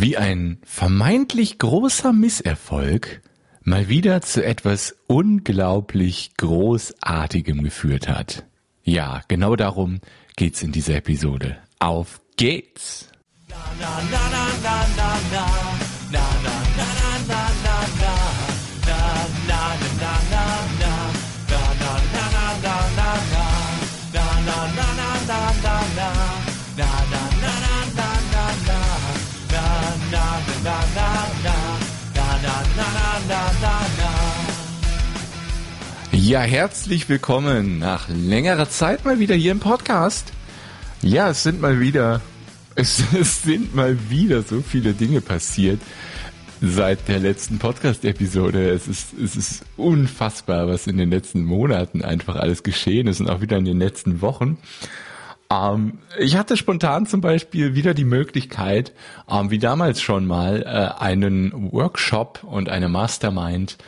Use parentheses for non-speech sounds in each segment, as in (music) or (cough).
wie ein vermeintlich großer Misserfolg mal wieder zu etwas unglaublich Großartigem geführt hat. Ja, genau darum geht's in dieser Episode. Auf geht's! Na, na, Ja, herzlich willkommen nach längerer Zeit mal wieder hier im Podcast. Ja, es sind mal wieder, es, (laughs) es sind mal wieder so viele Dinge passiert seit der letzten Podcast-Episode. Es ist, es ist unfassbar, was in den letzten Monaten einfach alles geschehen ist und auch wieder in den letzten Wochen. Ähm, ich hatte spontan zum Beispiel wieder die Möglichkeit, ähm, wie damals schon mal, äh, einen Workshop und eine Mastermind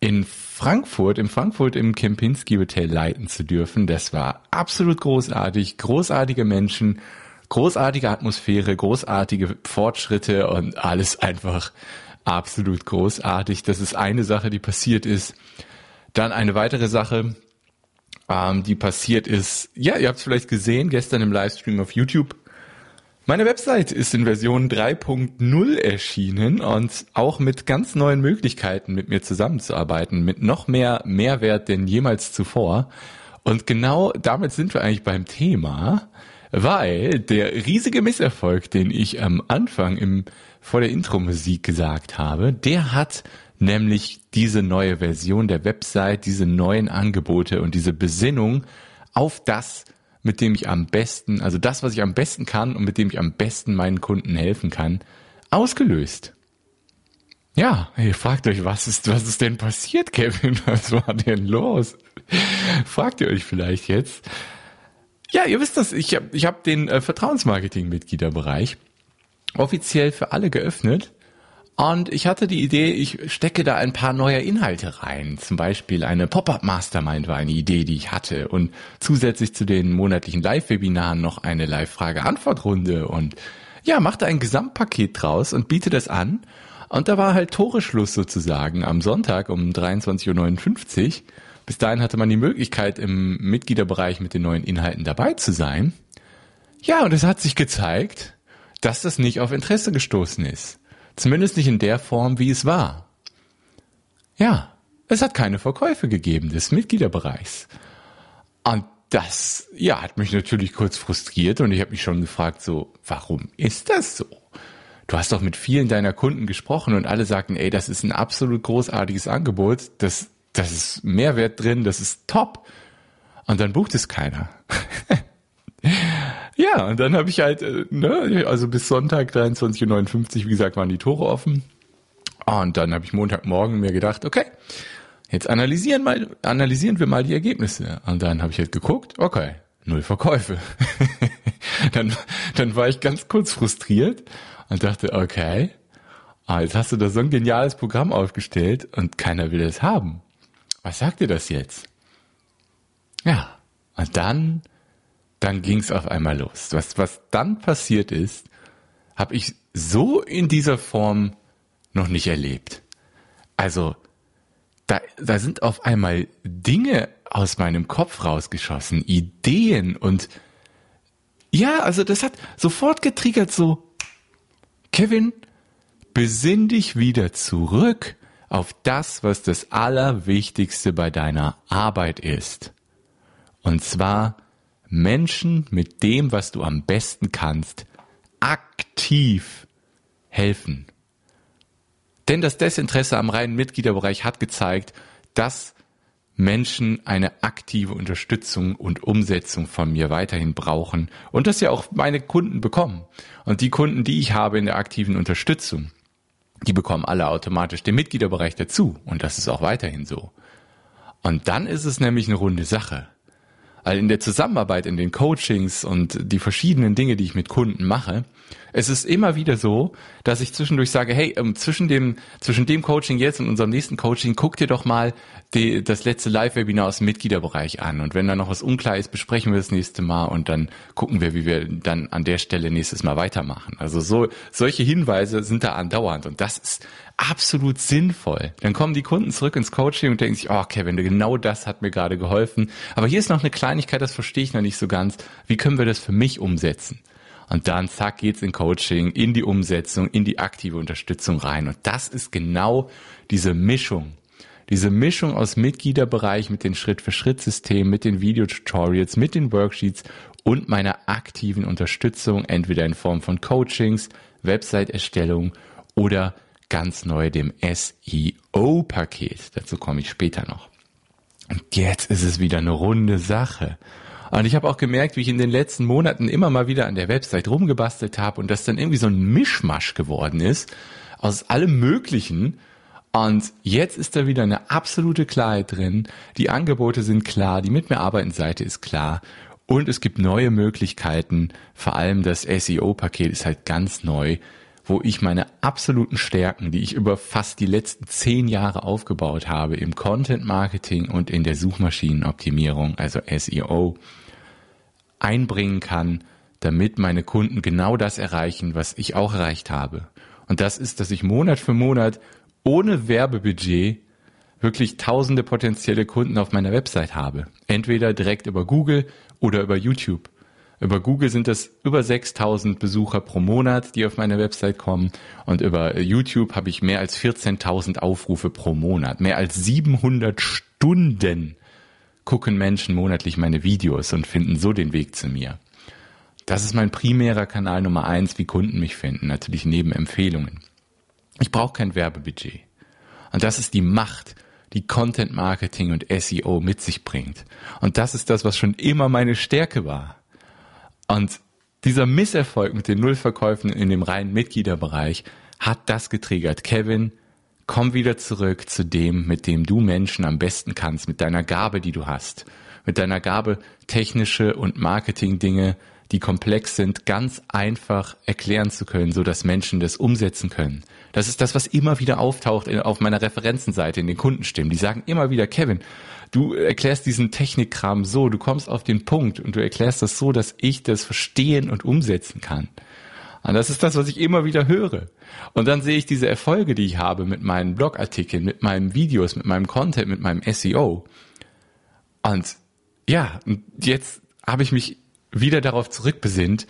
in Frankfurt, im Frankfurt im Kempinski Hotel leiten zu dürfen. Das war absolut großartig, großartige Menschen, großartige Atmosphäre, großartige Fortschritte und alles einfach absolut großartig. Das ist eine Sache, die passiert ist. Dann eine weitere Sache, ähm, die passiert ist. Ja, ihr habt es vielleicht gesehen, gestern im Livestream auf YouTube. Meine Website ist in Version 3.0 erschienen und auch mit ganz neuen Möglichkeiten mit mir zusammenzuarbeiten, mit noch mehr Mehrwert denn jemals zuvor. Und genau damit sind wir eigentlich beim Thema, weil der riesige Misserfolg, den ich am Anfang im, vor der Intro-Musik gesagt habe, der hat nämlich diese neue Version der Website, diese neuen Angebote und diese Besinnung auf das, mit dem ich am besten, also das, was ich am besten kann und mit dem ich am besten meinen Kunden helfen kann, ausgelöst. Ja, ihr fragt euch, was ist, was ist denn passiert, Kevin? (laughs) Was war denn los? Fragt ihr euch vielleicht jetzt. Ja, ihr wisst das, ich habe ich hab den äh, Vertrauensmarketing-Mitgliederbereich offiziell für alle geöffnet und ich hatte die Idee, ich stecke da ein paar neue Inhalte rein. Zum Beispiel eine Pop-up Mastermind war eine Idee, die ich hatte. Und zusätzlich zu den monatlichen Live-Webinaren noch eine Live-Frage-Antwort-Runde. Und ja, machte ein Gesamtpaket draus und biete das an. Und da war halt Toreschluss sozusagen am Sonntag um 23.59 Uhr. Bis dahin hatte man die Möglichkeit, im Mitgliederbereich mit den neuen Inhalten dabei zu sein. Ja, und es hat sich gezeigt, dass das nicht auf Interesse gestoßen ist. Zumindest nicht in der Form, wie es war. Ja, es hat keine Verkäufe gegeben des Mitgliederbereichs. Und das, ja, hat mich natürlich kurz frustriert und ich habe mich schon gefragt, so, warum ist das so? Du hast doch mit vielen deiner Kunden gesprochen und alle sagten, ey, das ist ein absolut großartiges Angebot, das, das ist Mehrwert drin, das ist top. Und dann bucht es keiner. (laughs) Ja, und dann habe ich halt, äh, ne, also bis Sonntag 23.59 Uhr, wie gesagt, waren die Tore offen. Und dann habe ich Montagmorgen mir gedacht, okay, jetzt analysieren, mal, analysieren wir mal die Ergebnisse. Und dann habe ich halt geguckt, okay, null Verkäufe. (laughs) dann, dann war ich ganz kurz frustriert und dachte, okay, ah, jetzt hast du da so ein geniales Programm aufgestellt und keiner will es haben. Was sagt dir das jetzt? Ja, und dann dann ging es auf einmal los. Was, was dann passiert ist, habe ich so in dieser Form noch nicht erlebt. Also, da, da sind auf einmal Dinge aus meinem Kopf rausgeschossen, Ideen und ja, also das hat sofort getriggert so, Kevin, besinn dich wieder zurück auf das, was das Allerwichtigste bei deiner Arbeit ist. Und zwar Menschen mit dem, was du am besten kannst, aktiv helfen. Denn das Desinteresse am reinen Mitgliederbereich hat gezeigt, dass Menschen eine aktive Unterstützung und Umsetzung von mir weiterhin brauchen und dass ja auch meine Kunden bekommen. Und die Kunden, die ich habe in der aktiven Unterstützung, die bekommen alle automatisch den Mitgliederbereich dazu und das ist auch weiterhin so. Und dann ist es nämlich eine runde Sache. Also in der Zusammenarbeit, in den Coachings und die verschiedenen Dinge, die ich mit Kunden mache, es ist immer wieder so, dass ich zwischendurch sage, hey, ähm, zwischen dem, zwischen dem Coaching jetzt und unserem nächsten Coaching, guck dir doch mal die, das letzte Live-Webinar aus dem Mitgliederbereich an. Und wenn da noch was unklar ist, besprechen wir das nächste Mal und dann gucken wir, wie wir dann an der Stelle nächstes Mal weitermachen. Also so, solche Hinweise sind da andauernd und das ist absolut sinnvoll. Dann kommen die Kunden zurück ins Coaching und denken sich, oh Kevin, genau das hat mir gerade geholfen. Aber hier ist noch eine Kleinigkeit, das verstehe ich noch nicht so ganz. Wie können wir das für mich umsetzen? Und dann zack geht's in Coaching, in die Umsetzung, in die aktive Unterstützung rein. Und das ist genau diese Mischung. Diese Mischung aus Mitgliederbereich mit den Schritt-für-Schritt-Systemen, mit den Videotutorials, mit den Worksheets und meiner aktiven Unterstützung, entweder in Form von Coachings, Website-Erstellung oder ganz neu dem SEO-Paket. Dazu komme ich später noch. Und jetzt ist es wieder eine runde Sache. Und ich habe auch gemerkt, wie ich in den letzten Monaten immer mal wieder an der Website rumgebastelt habe und das dann irgendwie so ein Mischmasch geworden ist aus allem Möglichen. Und jetzt ist da wieder eine absolute Klarheit drin. Die Angebote sind klar, die Mit mir arbeiten Seite ist klar. Und es gibt neue Möglichkeiten. Vor allem das SEO-Paket ist halt ganz neu, wo ich meine absoluten Stärken, die ich über fast die letzten zehn Jahre aufgebaut habe, im Content Marketing und in der Suchmaschinenoptimierung, also SEO, einbringen kann, damit meine Kunden genau das erreichen, was ich auch erreicht habe. Und das ist, dass ich Monat für Monat ohne Werbebudget wirklich tausende potenzielle Kunden auf meiner Website habe. Entweder direkt über Google oder über YouTube. Über Google sind das über 6000 Besucher pro Monat, die auf meine Website kommen. Und über YouTube habe ich mehr als 14.000 Aufrufe pro Monat. Mehr als 700 Stunden gucken Menschen monatlich meine Videos und finden so den Weg zu mir. Das ist mein primärer Kanal Nummer eins, wie Kunden mich finden, natürlich neben Empfehlungen. Ich brauche kein Werbebudget. Und das ist die Macht, die Content Marketing und SEO mit sich bringt. Und das ist das, was schon immer meine Stärke war. Und dieser Misserfolg mit den Nullverkäufen in dem reinen Mitgliederbereich hat das getriggert. Kevin, komm wieder zurück zu dem, mit dem du Menschen am besten kannst, mit deiner Gabe, die du hast, mit deiner Gabe, technische und Marketing-Dinge, die komplex sind, ganz einfach erklären zu können, so dass Menschen das umsetzen können. Das ist das, was immer wieder auftaucht auf meiner Referenzenseite in den Kundenstimmen. Die sagen immer wieder, Kevin, du erklärst diesen Technikkram so, du kommst auf den Punkt und du erklärst das so, dass ich das verstehen und umsetzen kann. Und das ist das, was ich immer wieder höre. Und dann sehe ich diese Erfolge, die ich habe mit meinen Blogartikeln, mit meinen Videos, mit meinem Content, mit meinem SEO. Und ja, jetzt habe ich mich wieder darauf zurückbesinnt.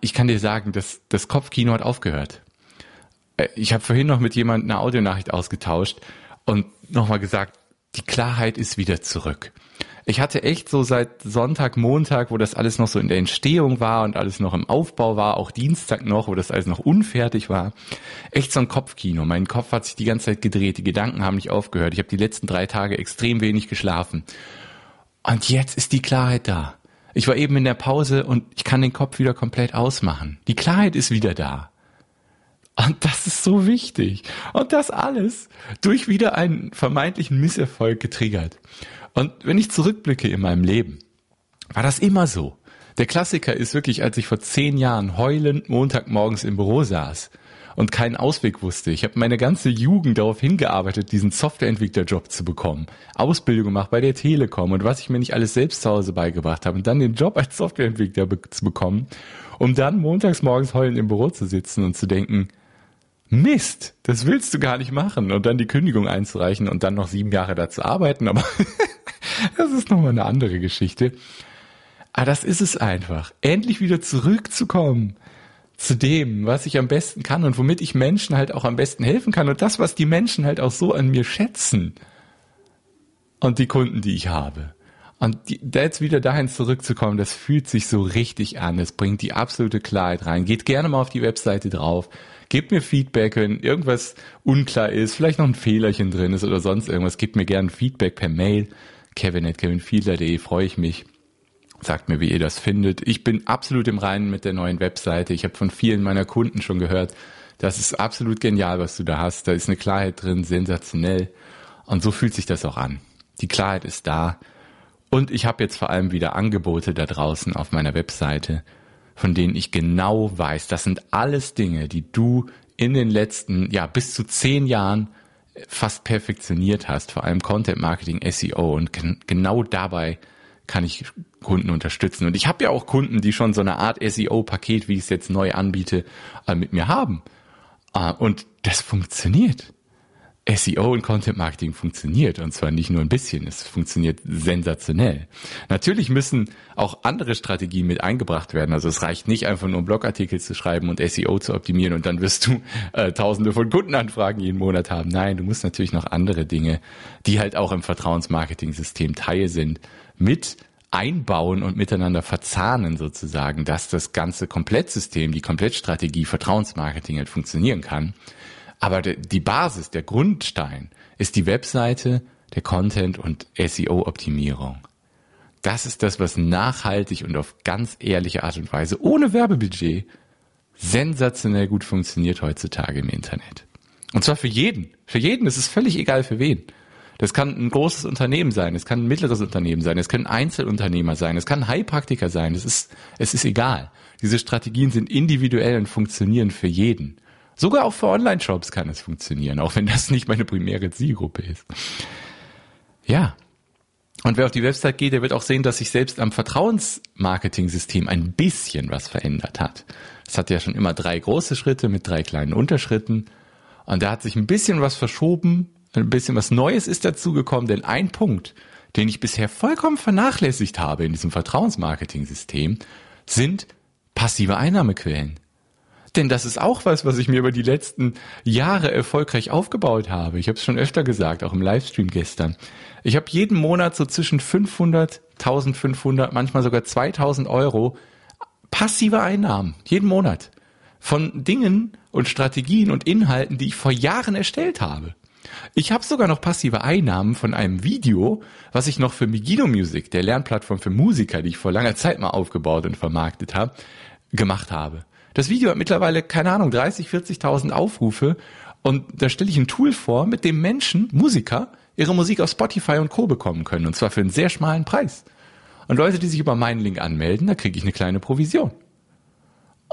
Ich kann dir sagen, dass das Kopfkino hat aufgehört. Äh, ich habe vorhin noch mit jemandem eine Audionachricht ausgetauscht und nochmal gesagt, die Klarheit ist wieder zurück ich hatte echt so seit Sonntag, Montag, wo das alles noch so in der Entstehung war und alles noch im Aufbau war, auch Dienstag noch, wo das alles noch unfertig war, echt so ein Kopfkino. Mein Kopf hat sich die ganze Zeit gedreht, die Gedanken haben nicht aufgehört. Ich habe die letzten drei Tage extrem wenig geschlafen. Und jetzt ist die Klarheit da. Ich war eben in der Pause und ich kann den Kopf wieder komplett ausmachen. Die Klarheit ist wieder da. Und das ist so wichtig. Und das alles durch wieder einen vermeintlichen Misserfolg getriggert. Und wenn ich zurückblicke in meinem Leben, war das immer so. Der Klassiker ist wirklich, als ich vor zehn Jahren heulend Montagmorgens im Büro saß und keinen Ausweg wusste. Ich habe meine ganze Jugend darauf hingearbeitet, diesen Softwareentwicklerjob zu bekommen. Ausbildung gemacht bei der Telekom und was ich mir nicht alles selbst zu Hause beigebracht habe und dann den Job als Softwareentwickler be zu bekommen, um dann montags morgens heulend im Büro zu sitzen und zu denken, Mist, das willst du gar nicht machen und dann die Kündigung einzureichen und dann noch sieben Jahre da zu arbeiten, aber (laughs) das ist nochmal eine andere Geschichte. Aber das ist es einfach. Endlich wieder zurückzukommen zu dem, was ich am besten kann und womit ich Menschen halt auch am besten helfen kann und das, was die Menschen halt auch so an mir schätzen und die Kunden, die ich habe. Und da jetzt wieder dahin zurückzukommen, das fühlt sich so richtig an. Es bringt die absolute Klarheit rein. Geht gerne mal auf die Webseite drauf. Gebt mir Feedback, wenn irgendwas unklar ist, vielleicht noch ein Fehlerchen drin ist oder sonst irgendwas. Gebt mir gerne Feedback per Mail. Kevin at kevinfiedler.de freue ich mich. Sagt mir, wie ihr das findet. Ich bin absolut im Reinen mit der neuen Webseite. Ich habe von vielen meiner Kunden schon gehört, das ist absolut genial, was du da hast. Da ist eine Klarheit drin, sensationell. Und so fühlt sich das auch an. Die Klarheit ist da. Und ich habe jetzt vor allem wieder Angebote da draußen auf meiner Webseite, von denen ich genau weiß, das sind alles Dinge, die du in den letzten, ja, bis zu zehn Jahren fast perfektioniert hast, vor allem Content Marketing, SEO. Und genau dabei kann ich Kunden unterstützen. Und ich habe ja auch Kunden, die schon so eine Art SEO-Paket, wie ich es jetzt neu anbiete, äh, mit mir haben. Äh, und das funktioniert. SEO und Content Marketing funktioniert und zwar nicht nur ein bisschen, es funktioniert sensationell. Natürlich müssen auch andere Strategien mit eingebracht werden. Also es reicht nicht einfach nur Blogartikel zu schreiben und SEO zu optimieren und dann wirst du äh, tausende von Kundenanfragen jeden Monat haben. Nein, du musst natürlich noch andere Dinge, die halt auch im Vertrauensmarketing-System Teil sind, mit einbauen und miteinander verzahnen sozusagen, dass das ganze Komplettsystem, die Komplettstrategie Vertrauensmarketing halt funktionieren kann. Aber die Basis, der Grundstein ist die Webseite, der Content und SEO-Optimierung. Das ist das, was nachhaltig und auf ganz ehrliche Art und Weise, ohne Werbebudget, sensationell gut funktioniert heutzutage im Internet. Und zwar für jeden. Für jeden. Es ist völlig egal für wen. Das kann ein großes Unternehmen sein, es kann ein mittleres Unternehmen sein, es können Einzelunternehmer sein, es kann Heilpraktiker sein, es ist, es ist egal. Diese Strategien sind individuell und funktionieren für jeden. Sogar auch für Online-Shops kann es funktionieren, auch wenn das nicht meine primäre Zielgruppe ist. Ja. Und wer auf die Website geht, der wird auch sehen, dass sich selbst am Vertrauensmarketing-System ein bisschen was verändert hat. Es hat ja schon immer drei große Schritte mit drei kleinen Unterschritten. Und da hat sich ein bisschen was verschoben, ein bisschen was Neues ist dazugekommen, denn ein Punkt, den ich bisher vollkommen vernachlässigt habe in diesem Vertrauensmarketing-System, sind passive Einnahmequellen. Denn das ist auch was, was ich mir über die letzten Jahre erfolgreich aufgebaut habe. Ich habe es schon öfter gesagt, auch im Livestream gestern. Ich habe jeden Monat so zwischen 500, 1500, manchmal sogar 2000 Euro passive Einnahmen. Jeden Monat. Von Dingen und Strategien und Inhalten, die ich vor Jahren erstellt habe. Ich habe sogar noch passive Einnahmen von einem Video, was ich noch für Megiddo Music, der Lernplattform für Musiker, die ich vor langer Zeit mal aufgebaut und vermarktet habe, gemacht habe. Das Video hat mittlerweile, keine Ahnung, 30, 40.000 Aufrufe und da stelle ich ein Tool vor, mit dem Menschen, Musiker, ihre Musik auf Spotify und Co. bekommen können und zwar für einen sehr schmalen Preis. Und Leute, die sich über meinen Link anmelden, da kriege ich eine kleine Provision.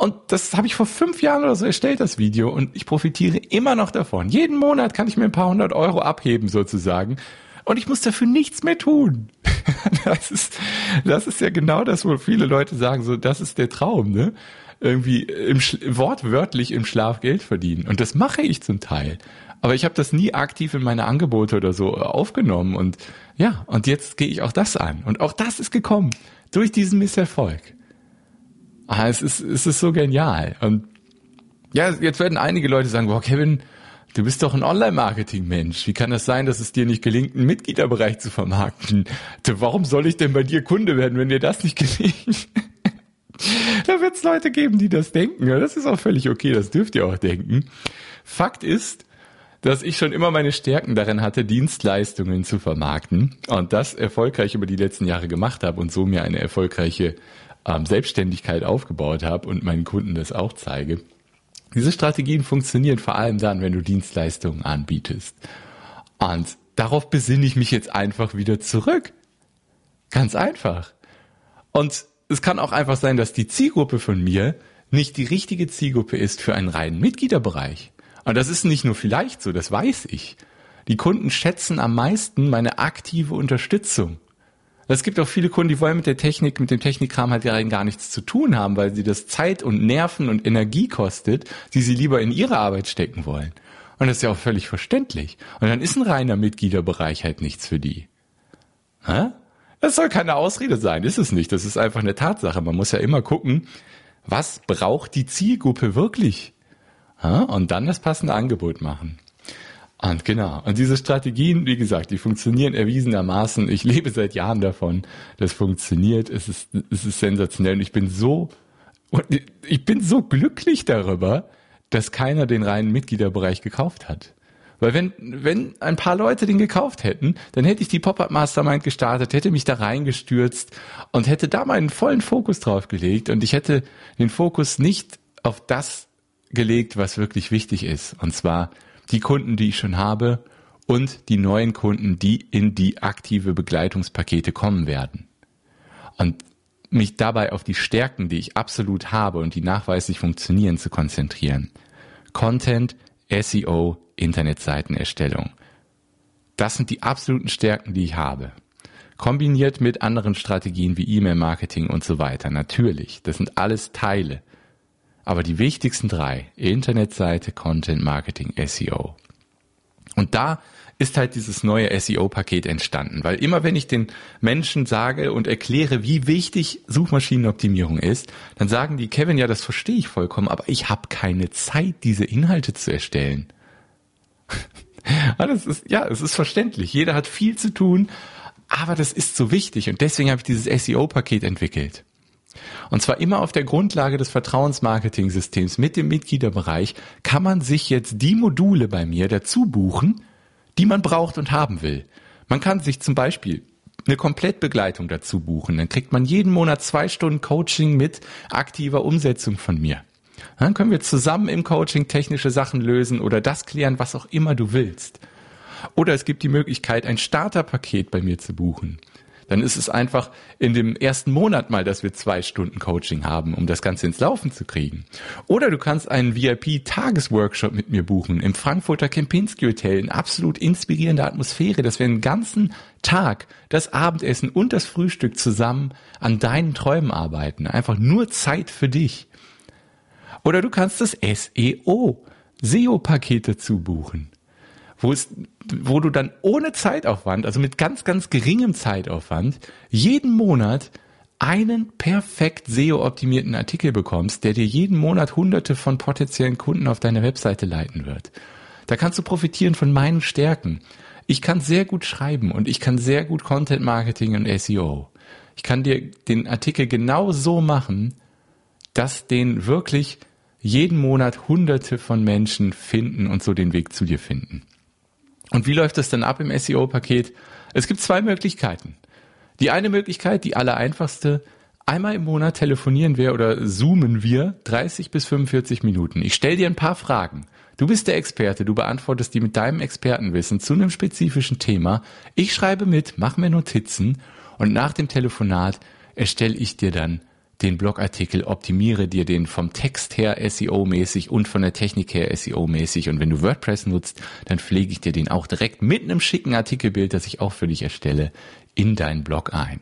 Und das habe ich vor fünf Jahren oder so erstellt, das Video, und ich profitiere immer noch davon. Jeden Monat kann ich mir ein paar hundert Euro abheben, sozusagen. Und ich muss dafür nichts mehr tun. (laughs) Das ist, das ist ja genau das, wo viele Leute sagen, so, das ist der Traum, ne? irgendwie im wortwörtlich im Schlaf Geld verdienen. Und das mache ich zum Teil. Aber ich habe das nie aktiv in meine Angebote oder so aufgenommen. Und ja, und jetzt gehe ich auch das an. Und auch das ist gekommen durch diesen Misserfolg. Ah, es ist, es ist so genial. Und ja, jetzt werden einige Leute sagen, boah, Kevin, du bist doch ein Online-Marketing-Mensch. Wie kann das sein, dass es dir nicht gelingt, einen Mitgliederbereich zu vermarkten? Warum soll ich denn bei dir Kunde werden, wenn dir das nicht (laughs) gelingt? da wird es Leute geben, die das denken. Das ist auch völlig okay, das dürft ihr auch denken. Fakt ist, dass ich schon immer meine Stärken darin hatte, Dienstleistungen zu vermarkten und das erfolgreich über die letzten Jahre gemacht habe und so mir eine erfolgreiche ähm, Selbstständigkeit aufgebaut habe und meinen Kunden das auch zeige. Diese Strategien funktionieren vor allem dann, wenn du Dienstleistungen anbietest. Und darauf besinne ich mich jetzt einfach wieder zurück. Ganz einfach. Und es kann auch einfach sein, dass die Zielgruppe von mir nicht die richtige Zielgruppe ist für einen reinen Mitgliederbereich. Und das ist nicht nur vielleicht so, das weiß ich. Die Kunden schätzen am meisten meine aktive Unterstützung. Es gibt auch viele Kunden, die wollen mit der Technik, mit dem Technikkram halt gar nichts zu tun haben, weil sie das Zeit und Nerven und Energie kostet, die sie lieber in ihre Arbeit stecken wollen. Und das ist ja auch völlig verständlich. Und dann ist ein reiner Mitgliederbereich halt nichts für die. Hä? Das soll keine Ausrede sein, ist es nicht. Das ist einfach eine Tatsache. Man muss ja immer gucken, was braucht die Zielgruppe wirklich? Und dann das passende Angebot machen. Und genau. Und diese Strategien, wie gesagt, die funktionieren erwiesenermaßen. Ich lebe seit Jahren davon. Das funktioniert. Es ist, es ist sensationell. Und ich bin so, ich bin so glücklich darüber, dass keiner den reinen Mitgliederbereich gekauft hat. Weil wenn, wenn ein paar Leute den gekauft hätten, dann hätte ich die Pop-Up Mastermind gestartet, hätte mich da reingestürzt und hätte da meinen vollen Fokus drauf gelegt und ich hätte den Fokus nicht auf das gelegt, was wirklich wichtig ist. Und zwar die Kunden, die ich schon habe und die neuen Kunden, die in die aktive Begleitungspakete kommen werden. Und mich dabei auf die Stärken, die ich absolut habe und die nachweislich funktionieren, zu konzentrieren. Content, SEO, Internetseitenerstellung. Das sind die absoluten Stärken, die ich habe. Kombiniert mit anderen Strategien wie E-Mail-Marketing und so weiter. Natürlich, das sind alles Teile. Aber die wichtigsten drei, Internetseite, Content, Marketing, SEO. Und da ist halt dieses neue SEO-Paket entstanden. Weil immer wenn ich den Menschen sage und erkläre, wie wichtig Suchmaschinenoptimierung ist, dann sagen die, Kevin, ja, das verstehe ich vollkommen, aber ich habe keine Zeit, diese Inhalte zu erstellen. (laughs) das ist, ja, es ist verständlich. Jeder hat viel zu tun, aber das ist so wichtig und deswegen habe ich dieses SEO-Paket entwickelt. Und zwar immer auf der Grundlage des Vertrauensmarketing-Systems mit dem Mitgliederbereich kann man sich jetzt die Module bei mir dazu buchen, die man braucht und haben will. Man kann sich zum Beispiel eine Komplettbegleitung dazu buchen. Dann kriegt man jeden Monat zwei Stunden Coaching mit aktiver Umsetzung von mir. Dann können wir zusammen im Coaching technische Sachen lösen oder das klären, was auch immer du willst. Oder es gibt die Möglichkeit, ein Starterpaket bei mir zu buchen. Dann ist es einfach in dem ersten Monat mal, dass wir zwei Stunden Coaching haben, um das Ganze ins Laufen zu kriegen. Oder du kannst einen VIP-Tagesworkshop mit mir buchen im Frankfurter Kempinski Hotel in absolut inspirierender Atmosphäre, dass wir einen ganzen Tag das Abendessen und das Frühstück zusammen an deinen Träumen arbeiten. Einfach nur Zeit für dich. Oder du kannst das SEO, SEO-Paket dazu buchen wo es, wo du dann ohne Zeitaufwand, also mit ganz, ganz geringem Zeitaufwand, jeden Monat einen perfekt SEO-optimierten Artikel bekommst, der dir jeden Monat hunderte von potenziellen Kunden auf deine Webseite leiten wird. Da kannst du profitieren von meinen Stärken. Ich kann sehr gut schreiben und ich kann sehr gut Content Marketing und SEO. Ich kann dir den Artikel genau so machen, dass den wirklich jeden Monat hunderte von Menschen finden und so den Weg zu dir finden. Und wie läuft das dann ab im SEO-Paket? Es gibt zwei Möglichkeiten. Die eine Möglichkeit, die allereinfachste, einmal im Monat telefonieren wir oder zoomen wir 30 bis 45 Minuten. Ich stelle dir ein paar Fragen. Du bist der Experte, du beantwortest die mit deinem Expertenwissen zu einem spezifischen Thema. Ich schreibe mit, mache mir Notizen und nach dem Telefonat erstelle ich dir dann den Blogartikel, optimiere dir den vom Text her SEO-mäßig und von der Technik her SEO-mäßig. Und wenn du WordPress nutzt, dann pflege ich dir den auch direkt mit einem schicken Artikelbild, das ich auch für dich erstelle, in deinen Blog ein.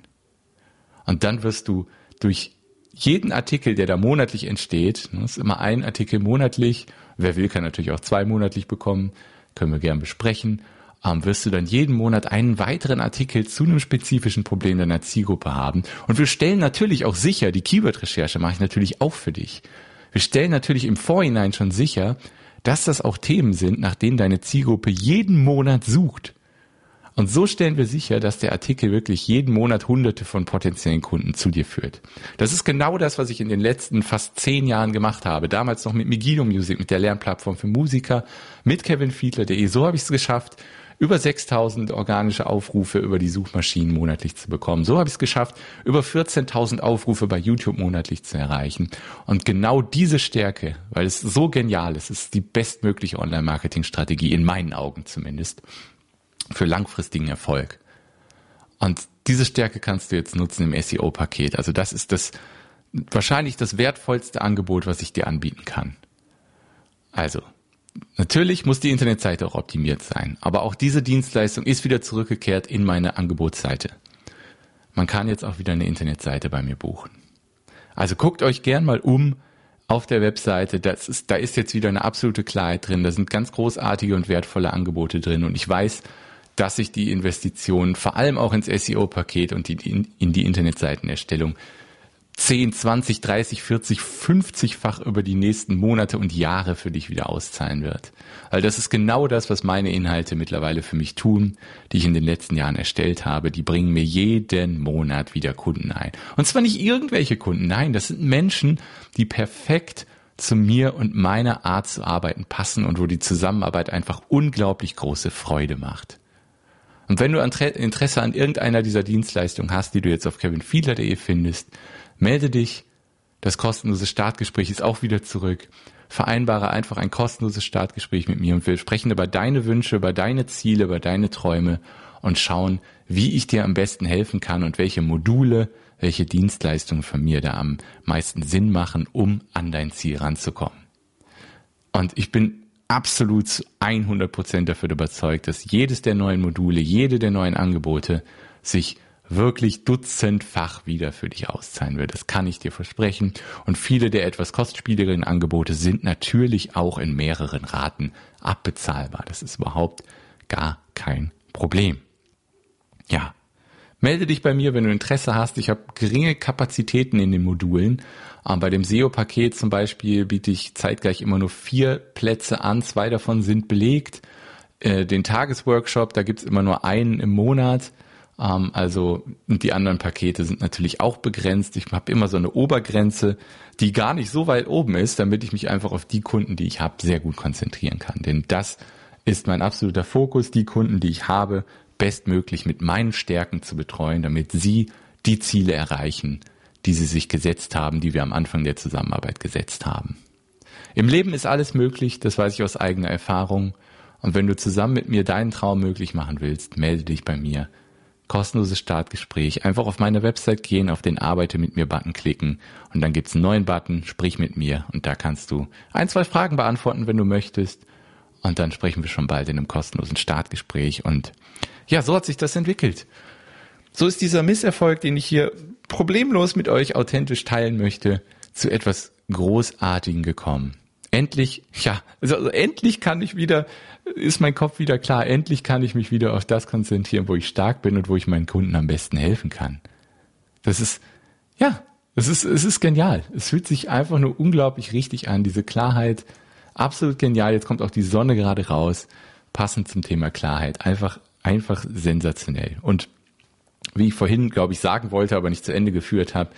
Und dann wirst du durch jeden Artikel, der da monatlich entsteht, das ne, ist immer ein Artikel monatlich, wer will, kann natürlich auch zwei monatlich bekommen, können wir gern besprechen wirst du dann jeden Monat einen weiteren Artikel zu einem spezifischen Problem deiner Zielgruppe haben. Und wir stellen natürlich auch sicher, die Keyword-Recherche mache ich natürlich auch für dich. Wir stellen natürlich im Vorhinein schon sicher, dass das auch Themen sind, nach denen deine Zielgruppe jeden Monat sucht. Und so stellen wir sicher, dass der Artikel wirklich jeden Monat hunderte von potenziellen Kunden zu dir führt. Das ist genau das, was ich in den letzten fast zehn Jahren gemacht habe. Damals noch mit Megiddo Music, mit der Lernplattform für Musiker, mit kevinfiedler.de. So habe ich es geschafft, über 6000 organische Aufrufe über die Suchmaschinen monatlich zu bekommen. So habe ich es geschafft, über 14.000 Aufrufe bei YouTube monatlich zu erreichen. Und genau diese Stärke, weil es so genial ist, ist die bestmögliche Online-Marketing-Strategie, in meinen Augen zumindest, für langfristigen Erfolg. Und diese Stärke kannst du jetzt nutzen im SEO-Paket. Also das ist das wahrscheinlich das wertvollste Angebot, was ich dir anbieten kann. Also Natürlich muss die Internetseite auch optimiert sein, aber auch diese Dienstleistung ist wieder zurückgekehrt in meine Angebotsseite. Man kann jetzt auch wieder eine Internetseite bei mir buchen. Also guckt euch gern mal um auf der Webseite. Ist, da ist jetzt wieder eine absolute Klarheit drin. Da sind ganz großartige und wertvolle Angebote drin. Und ich weiß, dass sich die Investitionen vor allem auch ins SEO-Paket und die, in die Internetseitenerstellung 10, 20, 30, 40, 50-fach über die nächsten Monate und Jahre für dich wieder auszahlen wird. Weil das ist genau das, was meine Inhalte mittlerweile für mich tun, die ich in den letzten Jahren erstellt habe. Die bringen mir jeden Monat wieder Kunden ein. Und zwar nicht irgendwelche Kunden, nein, das sind Menschen, die perfekt zu mir und meiner Art zu arbeiten passen und wo die Zusammenarbeit einfach unglaublich große Freude macht. Und wenn du Interesse an irgendeiner dieser Dienstleistungen hast, die du jetzt auf kevinfiedler.de findest, Melde dich. Das kostenlose Startgespräch ist auch wieder zurück. vereinbare einfach ein kostenloses Startgespräch mit mir und wir sprechen über deine Wünsche, über deine Ziele, über deine Träume und schauen, wie ich dir am besten helfen kann und welche Module, welche Dienstleistungen von mir da am meisten Sinn machen, um an dein Ziel ranzukommen. Und ich bin absolut zu 100 Prozent davon überzeugt, dass jedes der neuen Module, jede der neuen Angebote sich wirklich dutzendfach wieder für dich auszahlen wird. Das kann ich dir versprechen. Und viele der etwas kostspieligeren Angebote sind natürlich auch in mehreren Raten abbezahlbar. Das ist überhaupt gar kein Problem. Ja. Melde dich bei mir, wenn du Interesse hast. Ich habe geringe Kapazitäten in den Modulen. Ähm, bei dem SEO-Paket zum Beispiel biete ich zeitgleich immer nur vier Plätze an. Zwei davon sind belegt. Äh, den Tagesworkshop, da gibt's immer nur einen im Monat. Ähm, also die anderen Pakete sind natürlich auch begrenzt. Ich habe immer so eine Obergrenze, die gar nicht so weit oben ist, damit ich mich einfach auf die Kunden, die ich habe, sehr gut konzentrieren kann. Denn das ist mein absoluter Fokus, die Kunden, die ich habe, bestmöglich mit meinen Stärken zu betreuen, damit sie die Ziele erreichen, die sie sich gesetzt haben, die wir am Anfang der Zusammenarbeit gesetzt haben. Im Leben ist alles möglich, das weiß ich aus eigener Erfahrung. Und wenn du zusammen mit mir deinen Traum möglich machen willst, melde dich bei mir kostenloses Startgespräch. Einfach auf meine Website gehen, auf den Arbeite mit mir Button klicken und dann gibt's einen neuen Button, sprich mit mir und da kannst du ein, zwei Fragen beantworten, wenn du möchtest. Und dann sprechen wir schon bald in einem kostenlosen Startgespräch. Und ja, so hat sich das entwickelt. So ist dieser Misserfolg, den ich hier problemlos mit euch authentisch teilen möchte, zu etwas Großartigen gekommen endlich, ja, also, also endlich kann ich wieder, ist mein Kopf wieder klar, endlich kann ich mich wieder auf das konzentrieren, wo ich stark bin und wo ich meinen Kunden am besten helfen kann. Das ist, ja, es ist, es ist genial. Es fühlt sich einfach nur unglaublich richtig an, diese Klarheit. Absolut genial. Jetzt kommt auch die Sonne gerade raus. Passend zum Thema Klarheit. Einfach, einfach sensationell. Und wie ich vorhin, glaube ich, sagen wollte, aber nicht zu Ende geführt habe,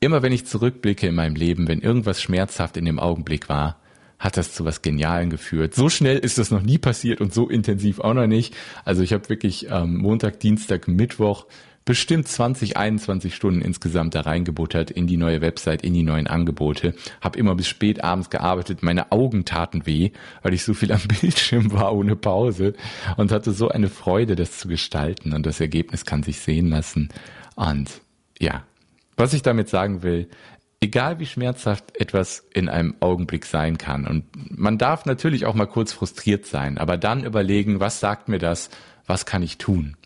immer wenn ich zurückblicke in meinem Leben, wenn irgendwas schmerzhaft in dem Augenblick war, hat das zu was Genialen geführt. So schnell ist das noch nie passiert und so intensiv auch noch nicht. Also ich habe wirklich ähm, Montag, Dienstag, Mittwoch bestimmt 20, 21 Stunden insgesamt da reingebuttert in die neue Website, in die neuen Angebote. Hab immer bis spät abends gearbeitet. Meine Augen taten weh, weil ich so viel am (laughs) Bildschirm war ohne Pause und hatte so eine Freude, das zu gestalten. Und das Ergebnis kann sich sehen lassen. Und ja, was ich damit sagen will, egal wie schmerzhaft etwas in einem Augenblick sein kann. Und man darf natürlich auch mal kurz frustriert sein, aber dann überlegen, was sagt mir das, was kann ich tun?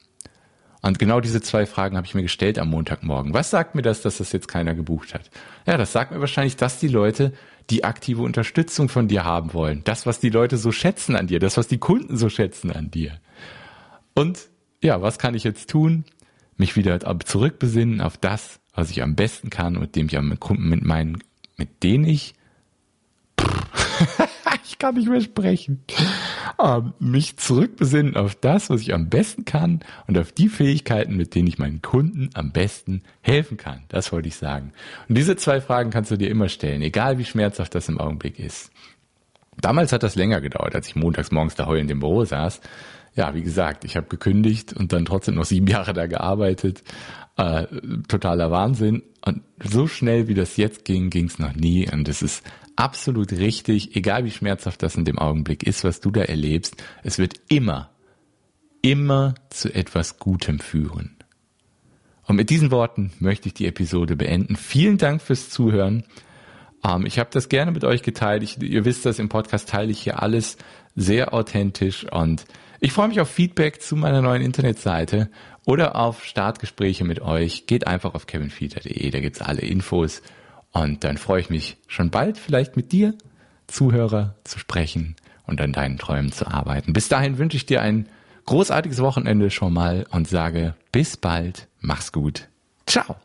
Und genau diese zwei Fragen habe ich mir gestellt am Montagmorgen. Was sagt mir das, dass das jetzt keiner gebucht hat? Ja, das sagt mir wahrscheinlich, dass die Leute die aktive Unterstützung von dir haben wollen. Das, was die Leute so schätzen an dir, das, was die Kunden so schätzen an dir. Und ja, was kann ich jetzt tun? Mich wieder zurückbesinnen auf das, was ich am besten kann, mit dem ich am mit meinen, mit denen ich, (laughs) ich kann nicht mehr sprechen, ähm, mich zurückbesinnen auf das, was ich am besten kann und auf die Fähigkeiten, mit denen ich meinen Kunden am besten helfen kann. Das wollte ich sagen. Und diese zwei Fragen kannst du dir immer stellen, egal wie schmerzhaft das im Augenblick ist. Damals hat das länger gedauert, als ich montags morgens da heulend im Büro saß. Ja, wie gesagt, ich habe gekündigt und dann trotzdem noch sieben (laughs) Jahre da gearbeitet äh, totaler Wahnsinn. Und so schnell wie das jetzt ging, ging es noch nie. Und es ist absolut richtig, egal wie schmerzhaft das in dem Augenblick ist, was du da erlebst. Es wird immer, immer zu etwas Gutem führen. Und mit diesen Worten möchte ich die Episode beenden. Vielen Dank fürs Zuhören. Ähm, ich habe das gerne mit euch geteilt. Ich, ihr wisst das, im Podcast teile ich hier alles sehr authentisch und ich freue mich auf Feedback zu meiner neuen Internetseite oder auf Startgespräche mit euch. Geht einfach auf kevinfielder.de, da gibt's alle Infos. Und dann freue ich mich schon bald vielleicht mit dir, Zuhörer, zu sprechen und an deinen Träumen zu arbeiten. Bis dahin wünsche ich dir ein großartiges Wochenende schon mal und sage bis bald, mach's gut. Ciao.